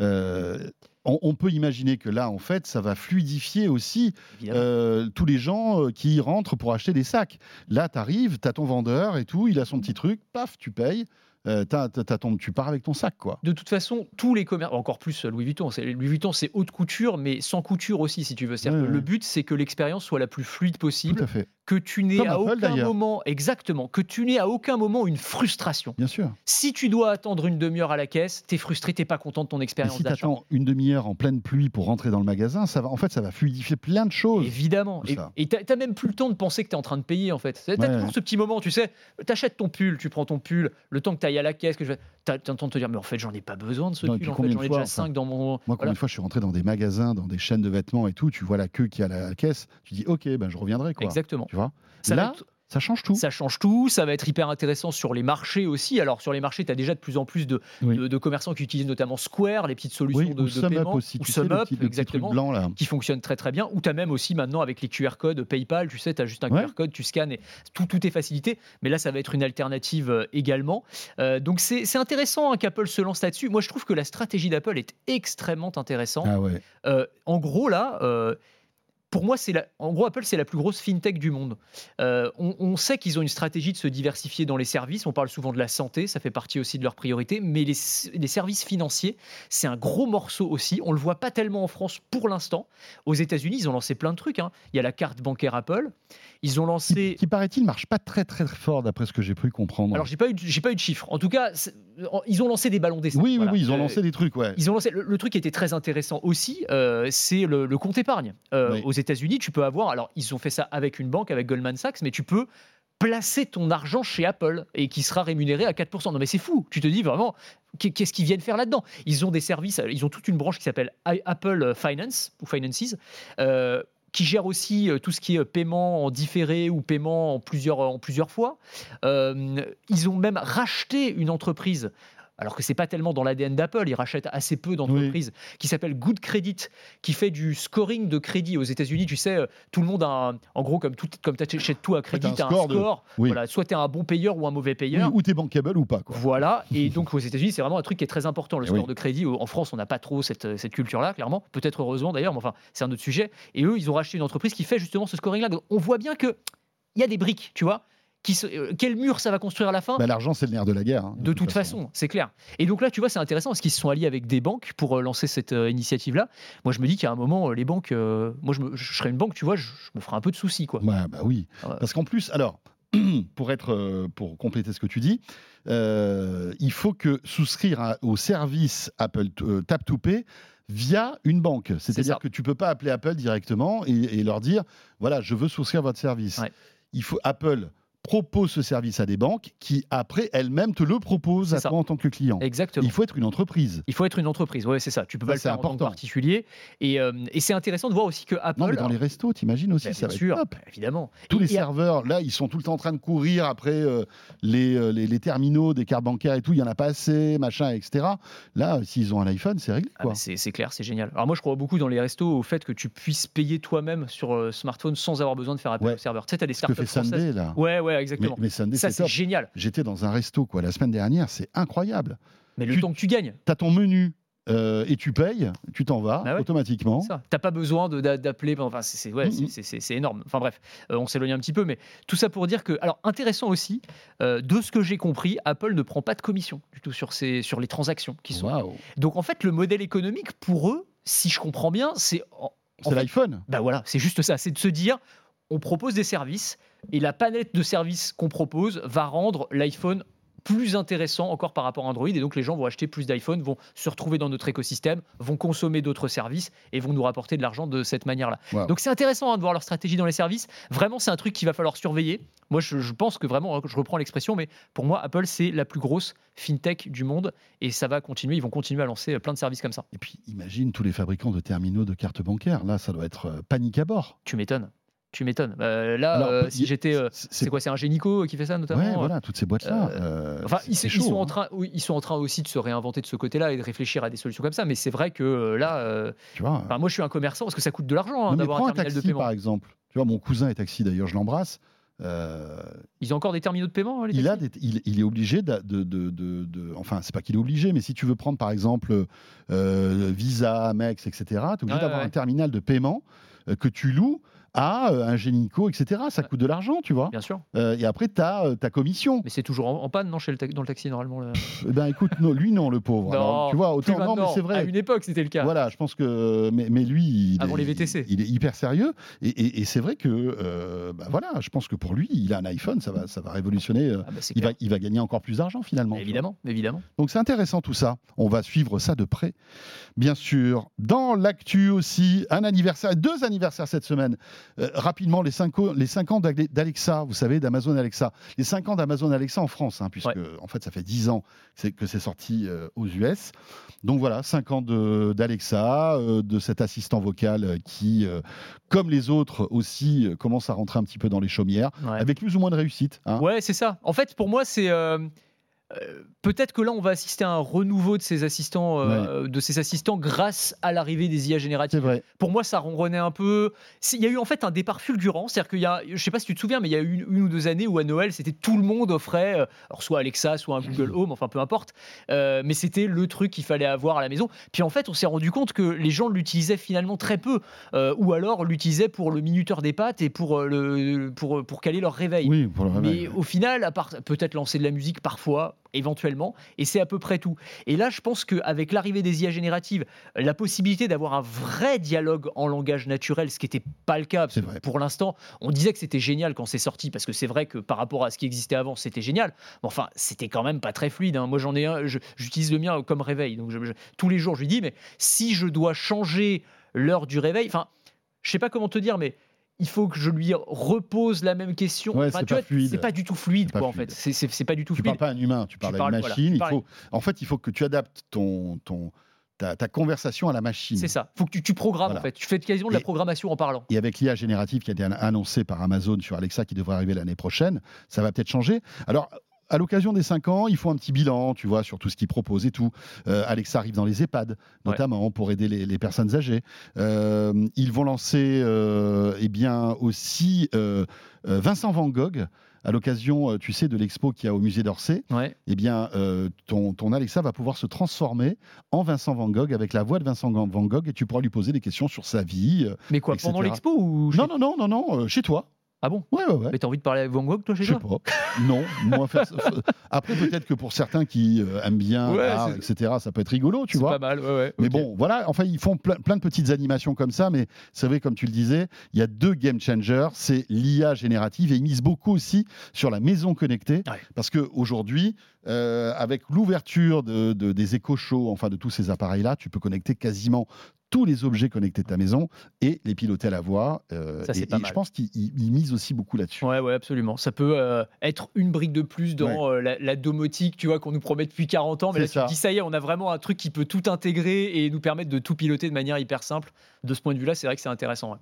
euh, on, on peut imaginer que là, en fait, ça va fluidifier aussi euh, tous les gens qui rentrent pour acheter des sacs. Là, tu arrives, tu as ton vendeur et tout, il a son petit truc, paf, tu payes, euh, t'as- t'as- t'as ton- tu pars avec ton sac. quoi. De toute façon, tous les commerces, encore plus euh, Louis Vuitton, c'est- Louis Vuitton c'est haute couture, mais sans couture aussi, si tu veux. Ouais, le but, c'est que l'expérience soit la plus fluide Tout possible, à fait, que tu n'aies à Apple, aucun moment, exactement, que tu n'aies à aucun moment une frustration. bien sûr. Si tu dois attendre une demi-heure à la caisse, t'es frustré, t'es pas content de ton expérience si tu d'achat. attends une demi-heure en pleine pluie pour rentrer dans le magasin, ça va, en fait, ça va fluidifier plein de choses. Évidemment. Et- t'as même plus le temps de penser que t'es en train de payer, en fait. T'as Ouais. toujours ce petit moment, tu sais, t'achètes ton pull, tu prends ton pull, le temps que t'ailles à la caisse, que je de te dire, mais en fait, j'en ai pas besoin de ce Non, pull, en fait, j'en ai fois, déjà enfin, 5 dans mon. Moi, combien Voilà. de fois je suis rentré dans des magasins, dans des chaînes de vêtements et tout, tu vois la queue qui à la caisse, tu dis ok, ben je reviendrai quoi. Exactement. Tu vois? Ça Là, ça change tout. Ça change tout, ça va être hyper intéressant sur les marchés aussi. Alors sur les marchés, tu as déjà de plus en plus de, Oui. de, de commerçants qui utilisent notamment Square, les petites solutions Oui, de, ou de paiement, aussi, ou tu sais, petit, truc exactement, blanc là. qui fonctionne très très bien. Ou tu as même aussi maintenant avec les QR codes PayPal, tu sais, tu as juste un Ouais. QR code, tu scannes et tout, tout est facilité. Mais là, ça va être une alternative euh, également. Euh, donc c'est c'est intéressant hein, qu'Apple se lance là-dessus. Moi, je trouve que la stratégie d'Apple est extrêmement intéressante. Ah ouais. Euh, en gros, là, euh, pour moi, c'est en gros, Apple, c'est la plus grosse fintech du monde. Euh, on, on sait qu'ils ont une stratégie de se diversifier dans les services. On parle souvent de la santé, ça fait partie aussi de leurs priorités. Mais les, les services financiers, c'est un gros morceau aussi. On le voit pas tellement en France pour l'instant. Aux États-Unis, ils ont lancé plein de trucs. hein. Il y a la carte bancaire Apple. Ils ont lancé. qui, paraît-il marche pas très très très fort d'après ce que j'ai pu comprendre. Alors, j'ai pas eu, pas eu de chiffres. En tout cas, ils ont lancé des ballons d'essai. oui, Voilà. oui, oui, ils ont Euh, lancé des trucs, ouais. Ils ont lancé le, le truc qui était très intéressant aussi, euh, c'est le, le compte épargne. Oui. Aux États-Unis, tu peux avoir. Alors, ils ont fait ça avec une banque, avec Goldman Sachs, mais tu peux placer ton argent chez Apple et qui sera rémunéré à 4%. Non mais c'est fou, tu te dis vraiment, qu'est- qu'est-ce qu'ils viennent faire là-dedans? Ils ont des services, ils ont toute une branche qui s'appelle Apple Finance, ou Finances, euh, qui gère aussi euh, tout ce qui est paiement en différé ou paiement en plusieurs, en plusieurs fois. Euh, ils ont même racheté une entreprise. Alors que c'est pas tellement dans l'ADN d'Apple, ils rachètent assez peu d'entreprises, qui s'appelle Good Credit, qui fait du scoring de crédit aux États-Unis. Tu sais, euh, tout le monde a, un- en gros, comme, tu achètes tout à crédit, un tu as un score de- score. Oui. Voilà, soit tu es un bon payeur ou un mauvais Oui, payeur. ou t'es bankable ou pas, quoi. Voilà, et donc aux États-Unis, c'est vraiment un truc qui est très important, le Eh score de crédit. En France, on n'a pas trop cette, cette culture-là, clairement. Peut-être heureusement d'ailleurs, mais enfin, c'est un autre sujet. Et eux, ils ont racheté une entreprise qui fait justement ce scoring-là. On voit bien qu'il y a des briques, tu vois. Qui se- euh, quel mur ça va construire à la fin Bah, L'argent, c'est le nerf de la guerre. hein, de toute façon, c'est clair. Et donc là, tu vois, c'est intéressant parce qu'ils se sont alliés avec des banques pour euh, lancer cette euh, initiative-là. Moi, je me dis qu'à un moment, les banques, euh, moi, je, me- je serais une banque, tu vois, je, je me ferais un peu de soucis, quoi. Ouais, bah oui. Ouais. Parce qu'en plus, alors, pour, être, pour compléter ce que tu dis, il faut que souscrire à- au service Apple Tap to Pay via une banque. C'est-à-dire que tu peux pas appeler Apple directement et, et leur dire, voilà, je veux souscrire à votre service. Ouais. Il faut Apple propose ce service à des banques qui après elles-mêmes te le proposent à ça. toi en tant que client. Exactement. Il faut être une entreprise. Il faut être une entreprise, ouais, c'est ça. Tu peux Ça, pas le faire en tant que important. particulier. Et, euh, et c'est intéressant de voir aussi que Apple. Non, mais dans les restos, t'imagines aussi, ça bien va sûr, être top. évidemment. Tous les serveurs, là, ils sont tout le temps en train de courir après euh, les, euh, les, les terminaux des cartes bancaires et tout. Il y en a pas assez, machin, etc. Là, s'ils ont un iPhone, c'est réglé. Ah, c'est clair, c'est génial. Alors moi, je crois beaucoup dans les restos au fait que tu puisses payer toi-même sur smartphone sans avoir besoin de faire appel Ouais. au serveur. Tu sais, tu as des startups françaises. Sunday, là. Ouais, ouais, mais, exactement. mais Sunday, ça, c'est génial. J'étais dans un resto quoi, la semaine dernière, c'est incroyable. Mais le Tu- temps que tu gagnes. Tu as ton menu euh, et tu payes, tu t'en vas Bah ouais. automatiquement. T'as pas besoin d'appeler. Enfin, c'est c'est- ouais, c'est énorme. Enfin bref, euh, on s'éloigne un petit peu, mais tout ça pour dire que, alors intéressant aussi, euh, de ce que j'ai compris, Apple ne prend pas de commission du tout sur ces sur les transactions qui sont. Donc en fait, le modèle économique pour eux, si je comprends bien, c'est C'est l'iPhone. bah voilà, c'est juste ça, c'est de se dire, on propose des services et la palette de services qu'on propose va rendre l'iPhone plus intéressant encore par rapport à Android et donc les gens vont acheter plus d'iPhone, vont se retrouver dans notre écosystème, vont consommer d'autres services et vont nous rapporter de l'argent de cette manière-là. Wow. Donc c'est intéressant hein, de voir leur stratégie dans les services. Vraiment, c'est un truc qu'il va falloir surveiller. Moi, je, je pense que vraiment, hein, je reprends l'expression, mais pour moi, Apple, c'est la plus grosse fintech du monde et ça va continuer. Ils vont continuer à lancer plein de services comme ça. Et puis imagine tous les fabricants de terminaux de cartes bancaires. Là, ça doit être euh, panique à bord. Tu m'étonnes. Tu m'étonnes. Euh, là, Alors, euh, si j'étais. euh, c'est- quoi C'est un Génico qui fait ça notamment Ouais, euh voilà, toutes ces boîtes-là. Enfin, ils, sont en hein. train, oui, ils sont en train aussi de se réinventer de ce côté-là et de réfléchir à des solutions comme ça. Mais c'est vrai que là, Tu vois. moi, je suis un commerçant parce que ça coûte de l'argent hein, d'avoir un un terminal de taxi, paiement. par exemple. Tu vois, mon cousin est taxi, d'ailleurs, je l'embrasse. Ils ont encore des terminaux de paiement. hein, les il, a des- il, il est obligé de, de, de- de- de- enfin c'est pas qu'il est obligé, mais si tu veux prendre par exemple Visa, Amex, etc., tu es obligé d'avoir ouais. un terminal de paiement que tu loues à euh, un Génico, etc. Ça coûte de l'argent, tu vois. Bien sûr. Euh, et après, tu as ta commission. Mais c'est toujours en, en panne, non, chez le dans le taxi, normalement. le- Eh ben écoute, non, lui non, le pauvre. Alors, tu vois, autant non, mais c'est À vrai. une époque, c'était le cas. Voilà, je pense que. Mais, mais lui, il Avant est, les VTC. il est hyper sérieux. Et, et- et c'est vrai que, euh, bah voilà, je pense que pour lui, il a un iPhone, ça va, ça va révolutionner. euh, Ah bah, il, va, il va gagner encore plus d'argent finalement. Évidemment, évidemment. Donc c'est intéressant tout ça. On va suivre ça de près. Bien sûr, dans l'actu aussi, un anniversaire, deux anniversaires cette semaine. Euh, rapidement, les 5 les cinq ans d'Ale- d'Alexa, vous savez, d'Amazon Alexa. Les 5 ans d'Amazon Alexa en France, hein, puisque Ouais. en fait ça fait 10 ans que c'est sorti euh, aux US. Donc voilà, 5 ans de- d'Alexa, euh, de cet assistant vocal qui, comme les autres aussi, commence à rentrer un petit peu dans les chaumières, Ouais. avec plus ou moins de réussite. hein. Ouais, c'est ça. En fait, pour moi, c'est euh, euh, peut-être que là, on va assister à un renouveau de ces assistants, euh, de ces assistants grâce à l'arrivée des IA génératives. vrai. Pour moi, ça ronronnait un peu. Il y a eu en fait un départ fulgurant, c'est-à-dire qu'il y a, je sais pas si tu te souviens, mais il y a eu une, une ou deux années où à Noël, c'était tout le monde offrait, euh, alors soit Alexa, soit un Google Home, enfin peu importe, Euh, mais c'était le truc qu'il fallait avoir à la maison. Puis en fait, on s'est rendu compte que les gens l'utilisaient finalement très peu, ou alors l'utilisaient pour le minuteur des pattes et pour le pour pour caler leur réveil. Oui, pour le Mais réveil. au final, à part peut-être lancer de la musique parfois, éventuellement, et c'est à peu près tout. Et là, je pense qu'avec l'arrivée des IA génératives, la possibilité d'avoir un vrai dialogue en langage naturel, ce qui n'était pas le cas, parce que pour l'instant, on disait que c'était génial quand c'est sorti, parce que c'est vrai que par rapport à ce qui existait avant, c'était génial. Mais enfin, c'était quand même pas très fluide. hein. Moi, j'en ai un, j'utilise le mien comme réveil. Donc, je- je- tous les jours, je lui dis, mais si je dois changer l'heure du réveil, enfin, je sais pas comment te dire, mais il faut que je lui repose la même question. Ouais, Enfin, c'est tu pas du tout fluide, quoi, en fait. C'est- pas du tout tu fluide. parles pas à un humain, tu parles à parles- une machine. tu il faut, en fait, il faut que tu adaptes ton, ton, ta, ta conversation à la machine. C'est ça. faut que tu, tu programmes, Voilà. en fait. Tu fais quasiment de la programmation en parlant. Et avec l'IA générative qui a été an- annoncée par Amazon sur Alexa qui devrait arriver l'année prochaine, ça va peut-être changer. Alors, à l'occasion des 5 ans, il faut un petit bilan, tu vois, sur tout ce qu'ils proposent et tout. Euh, Alexa arrive dans les EHPAD, notamment pour aider les, les personnes âgées. Euh, ils vont lancer, euh, eh bien, aussi Vincent Van Gogh. À l'occasion, tu sais, de l'expo qu'il y a au musée d'Orsay, Ouais. eh bien, euh, ton, ton Alexa va pouvoir se transformer en Vincent Van Gogh avec la voix de Vincent Van Gogh et tu pourras lui poser des questions sur sa vie. Mais quoi, etc. pendant l'expo ou non, non, non, non, non, euh, chez toi. Ah bon? Ouais, ouais, ouais. Mais t'as envie de parler avec Van Gogh, toi, chez Je sais pas. Non, moi, Après, peut-être que pour certains qui euh, aiment bien Ouais, etc., ça peut être rigolo, tu C'est vois. pas mal, ouais, ouais. Mais bon, voilà, enfin, ils font plein, plein de petites animations comme ça, mais c'est vrai, comme tu le disais, il y a deux game changers, c'est l'IA générative et ils misent beaucoup aussi sur la maison connectée, Ouais. parce qu'aujourd'hui, euh, avec l'ouverture de, de- des échos shows, enfin de tous ces appareils-là, tu peux connecter quasiment tous les objets connectés de ta maison et les piloter à la voix. euh, Ça, et, pas et mal. je pense qu'ils ils- ils misent aussi beaucoup là-dessus. Ouais, ouais, absolument. Ça peut euh, être une brique de plus dans euh, la, la domotique, tu vois, qu'on nous promet depuis 40 ans. Mais là, C'est tu ça. te dis, ça y est, on a vraiment un truc qui peut tout intégrer et nous permettre de tout piloter de manière hyper simple. De ce point de vue-là, c'est vrai que c'est intéressant. ouais.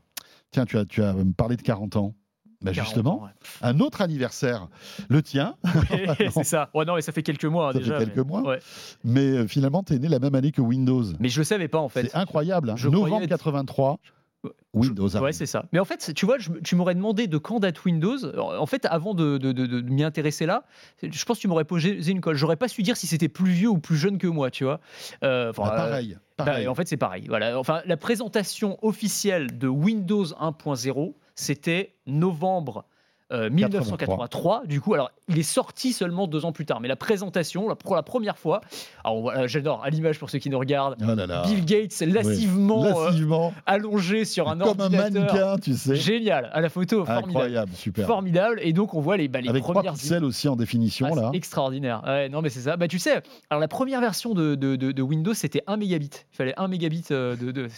Tiens, tu as, tu as parlé de 40 ans. Bah 40 justement, ans, ouais. un autre anniversaire, le tien, c'est ça. Ouais, non, mais ça fait quelques mois Ça fait déjà. quelques mais- mois. ouais. mais euh, finalement, tu es né la même année que Windows. Mais je le savais pas en fait. C'est incroyable. hein. Je Novembre croyais être- 83, Windows. Ouais, c'est ça. Mais en fait, tu vois, je- tu m'aurais demandé de quand date Windows. En fait, avant de, de- de- de m'y intéresser là, je pense que tu m'aurais posé une colle. J'aurais pas su dire si c'était plus vieux ou plus jeune que moi, tu vois. Euh, Bah, euh, pareil. bah, pareil. en fait, c'est pareil. Voilà. Enfin, la présentation officielle de Windows 1.0, c'était novembre euh, 1983. Du coup, alors, il est sorti seulement deux ans plus tard. Mais la présentation, pour la première fois, alors voilà, j'adore à l'image pour ceux qui nous regardent. Oh là là. Bill Gates euh, Lassivement. allongé sur un comme un ordinateur. mannequin, tu sais. Génial, à la photo, formidable. Incroyable, super. Formidable. Et donc, on voit les, bah, les Avec trois premières pixels aussi en définition, ah, là. extraordinaire. Ouais, non, mais c'est ça. Bah, tu sais, alors la première version de, de- de- de Windows, c'était 1 mégabit. Il fallait 1 mégabit euh, de. de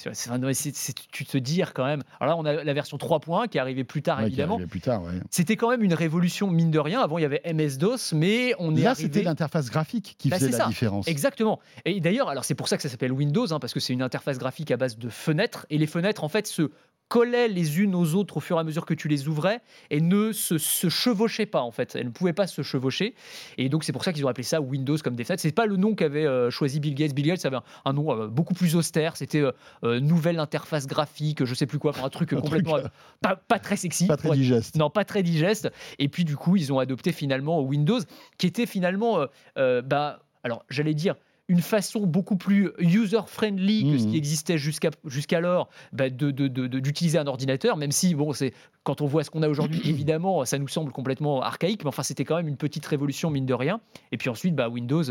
tu te dire quand même. Alors là, on a la version 3.1 qui est arrivée plus tard, Ouais, qui évidemment. arrivait plus tard, ouais. C'était quand même une révolution, mine de rien. Avant, il y avait MS-DOS, mais on est Là, arrivé- c'était l'interface graphique qui Bah, faisait la ça. différence. Exactement. Et d'ailleurs, alors c'est pour ça que ça s'appelle Windows, hein, parce que c'est une interface graphique à base de fenêtres, et les fenêtres en fait se collaient les unes aux autres au fur et à mesure que tu les ouvrais et ne se, se chevauchaient pas en fait. Elles ne pouvaient pas se chevaucher. Et donc c'est pour ça qu'ils ont appelé ça Windows comme des. C'est pas le nom qu'avait euh, choisi Bill Gates. Bill Gates avait un, un nom euh, beaucoup plus austère. C'était euh, nouvelle interface graphique, je sais plus quoi, enfin, un truc Un complètement truc, pas, pas très sexy. Pas très pour être- digeste. non, pas très digeste. Et puis du coup, ils ont adopté finalement Windows, qui était finalement, bah, alors j'allais dire une façon beaucoup plus user-friendly que ce qui existait jusqu'à jusqu'alors bah, d'utiliser un ordinateur, même si bon, c'est quand on voit ce qu'on a aujourd'hui, évidemment, ça nous semble complètement archaïque, mais enfin c'était quand même une petite révolution mine de rien. Et puis ensuite, bah, Windows,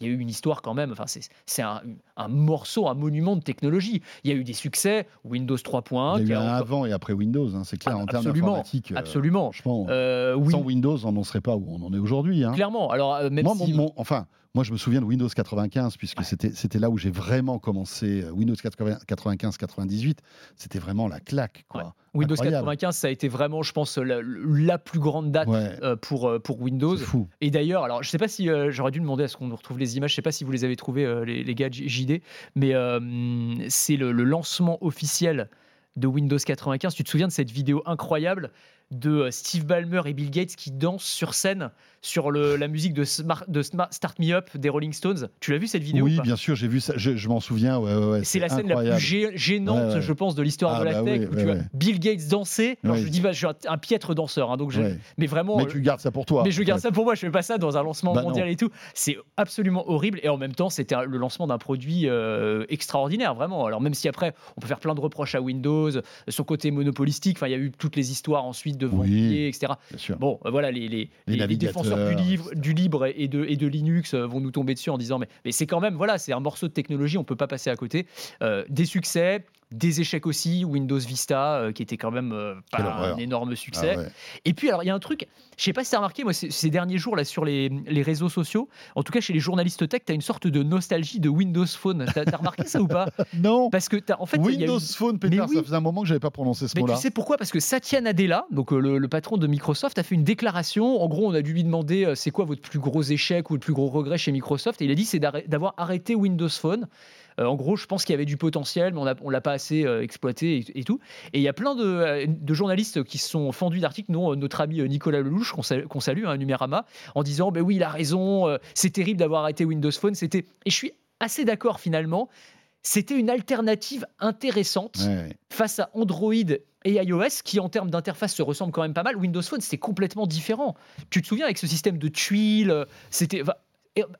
il y a eu une histoire quand même. Enfin, c'est un, un morceau, un monument de technologie. Il y a eu des succès, Windows 3.1, Il y a eu un avant et après Windows, hein, c'est clair, Ah, en termes absolument, d'informatique. euh, absolument. Franchement, Euh, Win- sans Windows, on n'en serait pas où on en est aujourd'hui. hein. Clairement. Alors, euh, même Moi, si... mon- mon- enfin, moi, je me souviens de Windows 95, puisque c'était c'était là où j'ai vraiment commencé. euh, Windows 95-98, c'était vraiment la claque. Quoi. Ouais. Windows Incroyable. 95, ça a été vraiment, je pense, la, la plus grande date Ouais, euh, pour, euh, pour Windows. fou. Et d'ailleurs, alors je sais pas si euh, j'aurais dû demander à ce qu'on nous retrouve les images, je sais pas si vous les avez trouvées, euh, les, les gars JD, mais c'est le, le lancement officiel de Windows 95. Tu te souviens de cette vidéo incroyable de Steve Ballmer et Bill Gates qui dansent sur scène? Sur le, la musique de, Smart- de Smart- Start Me Up des Rolling Stones Tu l'as vu cette vidéo ou Oui, bien sûr, j'ai vu ça. Je, je m'en souviens. Ouais, ouais, ouais, c'est la scène incroyable. la plus gênante, je pense, de l'histoire Ah de la bah tech. oui, où tu vois. Bill Gates danser. Alors je dis, bah, je suis un, un piètre danseur, hein, donc mais vraiment. Mais tu gardes ça pour toi. mais je garde ça pour moi, je fais pas ça dans un lancement Bah mondial non. et tout. C'est absolument horrible et en même temps, c'était le lancement d'un produit euh, extraordinaire, vraiment. Alors même si après, on peut faire plein de reproches à Windows, son côté monopolistique, enfin, il y a eu toutes les histoires ensuite de Oui. etc. Bien sûr. Bon, euh, voilà, les, les, Les les- les défenseurs du, navigateurs, livre, du libre et de, et de Linux euh, vont nous tomber dessus en disant mais, mais c'est quand même, voilà, c'est un morceau de technologie, on peut pas passer à côté. Euh, des succès, des échecs aussi, Windows Vista, euh, qui était quand même euh, pas un énorme Ah succès. ouais. Et puis, alors, il y a un truc, je sais pas si tu as remarqué, moi, ces, derniers jours, là, sur les, les réseaux sociaux, en tout cas chez les journalistes tech, tu as une sorte de nostalgie de Windows Phone. Tu as, remarqué ça ou pas Non. Parce que, en fait, eu- Windows Phone, Peter, Mais oui. ça faisait un moment que j'avais pas prononcé ce mais mot-là. tu sais pourquoi? Parce que Satya Nadella, donc euh, le, le patron de Microsoft, a fait une déclaration. En gros, on a dû lui demander c'est quoi votre plus gros échec ou le plus gros regret chez Microsoft? Et il a dit c'est d'avoir arrêté Windows Phone. Euh, en gros, je pense qu'il y avait du potentiel, mais on on l'a pas assez euh, exploité et, et tout. Et il y a plein de, euh, de journalistes qui se sont fendus d'articles, dont euh, notre ami Nicolas Lelouch, qu'on salue, salue, hein, Numérama, en disant ben oui, il a raison, c'est terrible d'avoir arrêté Windows Phone. C'était et je suis assez d'accord finalement. C'était une alternative intéressante Ouais. face à Android et iOS, qui en termes d'interface se ressemblent quand même pas mal. Windows Phone, c'était complètement différent. Tu te souviens avec ce système de tuiles, c'était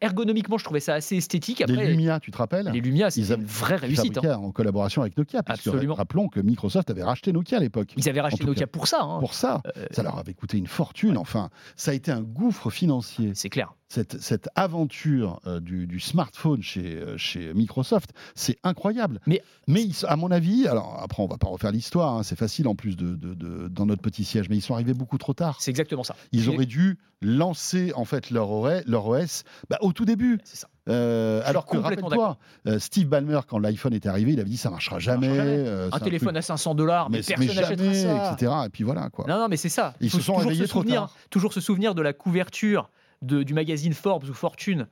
ergonomiquement, je trouvais ça assez esthétique. Après, Les Lumia, tu te rappelles les Lumia, avaient- une vraie réussite. hein. en collaboration avec Nokia. Absolument. rappelons que Microsoft avait racheté Nokia à l'époque. Ils avaient racheté Nokia cas. pour ça. hein. Pour ça, Euh, ça leur avait coûté une fortune. Enfin, ça a été un gouffre financier. c'est clair. Cette, cette aventure euh, du, du smartphone chez, euh, chez Microsoft, c'est incroyable. Mais- mais ils- à mon avis, alors après, on va pas refaire l'histoire, hein, c'est facile en plus de, de- de- dans notre petit siège, mais ils sont arrivés beaucoup trop tard. C'est exactement ça. Ils auraient dû lancer en fait leur OS, leur OS bah, au tout début. C'est ça. Euh, alors que rappelle-toi, Steve Ballmer, quand l'iPhone est arrivé, il avait dit ça marchera jamais. marchera jamais. euh, Un téléphone truc- à 500 dollars, mais, mais, personne n'achètera ça. etc. Et puis voilà quoi. Non, non, mais c'est ça. Ils Faut se sont toujours se souvenir. Toujours se souvenir de la couverture du magazine Forbes ou Fortune.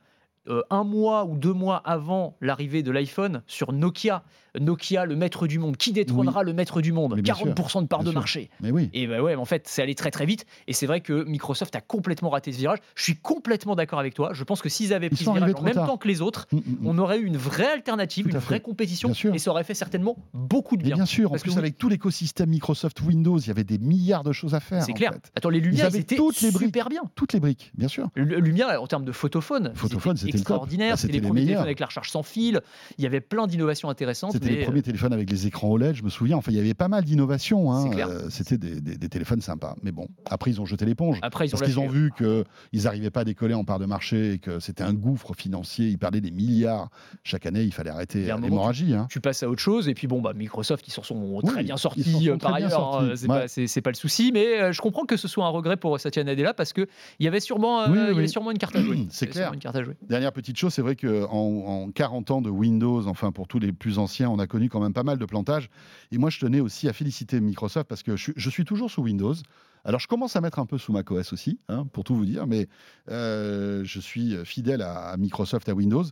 euh, un mois ou deux mois avant l'arrivée de l'iPhone sur Nokia, Nokia, le maître du monde. Qui détrônera le maître du monde? Mais bien 40% de part de marché. Mais oui. Et bah ouais, en fait, c'est allé très très vite. Et c'est vrai que Microsoft a complètement raté ce virage. Je suis complètement d'accord avec toi. Je pense que s'ils avaient pris ce virage en même tard. temps que les autres, Mm, mm, mm. on aurait eu une vraie alternative, Tout une fait. vraie compétition. Et ça aurait fait certainement beaucoup de bien. bien sûr, en Parce plus avec tout l'écosystème Microsoft Windows, il y avait des milliards de choses à faire. C'est clair. fait. Attends, les lumières, étaient toutes les briques. super bien. Toutes les briques, bien sûr. Le- Lumière, en termes de photophone, c'était extraordinaire. Bah, c'était c'était les les premiers téléphones avec la recharge sans fil. Il y avait plein d'innovations intéressantes. C'était les premiers téléphones avec les écrans OLED, je me souviens. Enfin, il y avait pas mal d'innovations. hein. Euh, C'était des, des- des téléphones sympas. Mais bon, après, ils ont jeté l'éponge. euh, Après, ils ont Parce qu'ils ont vu qu'ils n'arrivaient pas à décoller en part de marché et que c'était un gouffre financier. Ils perdaient des milliards. Chaque année, il fallait arrêter euh, l'hémorragie. hein. tu passes à autre chose et puis bon bah Microsoft ils s'en sont très Oui, bien sortis euh, par ailleurs hein, c'est Ouais. pas le souci mais euh, je comprends que ce soit un regret pour Satya Nadella parce que il y avait sûrement euh, Oui, il y avait oui. sûrement une carte à jouer C'est clair. sûrement une carte à jouer Dernière petite chose, c'est vrai qu'en en 40 ans de Windows, enfin pour tous les plus anciens, on a connu quand même pas mal de plantages. Et moi, je tenais aussi à féliciter Microsoft parce que je, suis- toujours sous Windows. Alors, je commence à mettre un peu sous macOS aussi, hein, pour tout vous dire, mais euh, je suis fidèle à, à Microsoft, à Windows.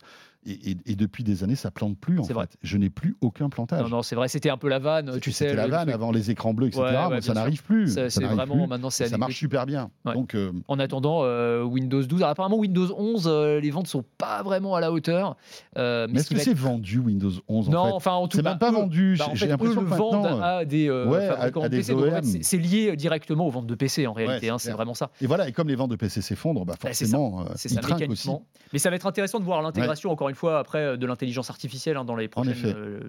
Et, et- et depuis des années, ça plante plus. En C'est fait. vrai. Je n'ai plus aucun plantage. non non c'est vrai c'était un peu la vanne tu sais C'était la vanne avant les écrans bleus, etc. Ouais, ouais, Bon, bien ça n'arrive plus. ça, c'est vraiment plus. maintenant c'est Ça marche super bien. Ouais. Donc, euh, En attendant, euh, Windows 12. Alors, apparemment, Windows 11, euh, les ventes sont pas vraiment à la hauteur. Mais ce est-ce que c'est vendu Windows 11 Non, en fait enfin, en tout C'est cas, même pas eux- vendu. bah, J'ai l'impression que maintenant, à des fabricants de des PC. C'est- c'est lié directement aux ventes de PC en réalité. c'est hein, c'est vraiment ça. Et voilà, et comme les ventes de PC s'effondrent, bah Bah, c'est forcément, C'est ils trinquent aussi. Mais ça va être intéressant de voir l'intégration, encore une fois, après euh, de l'intelligence artificielle hein, dans les prochaines euh,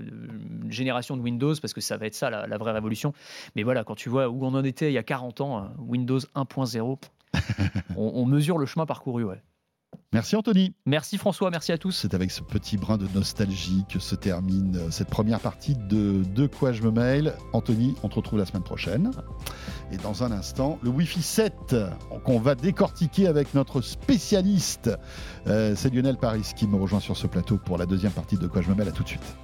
générations de Windows, parce que ça va être ça la, la vraie révolution. Mais voilà, quand tu vois où on en était il y a 40 ans, euh, Windows 1.0, on, on mesure le chemin parcouru. Ouais. Merci Anthony. Merci François, merci à tous. C'est avec ce petit brin de nostalgie que se termine euh, cette première partie de De quoi je me mail. Anthony, on te retrouve la semaine prochaine. Et dans un instant, le Wi-Fi 7 qu'on va décortiquer avec notre spécialiste. Euh, C'est Lionel Paris qui me rejoint sur ce plateau pour la deuxième partie de De quoi je me mail. À tout de suite.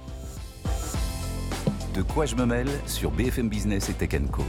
De quoi je me mêle sur BFM Business et Tech Co.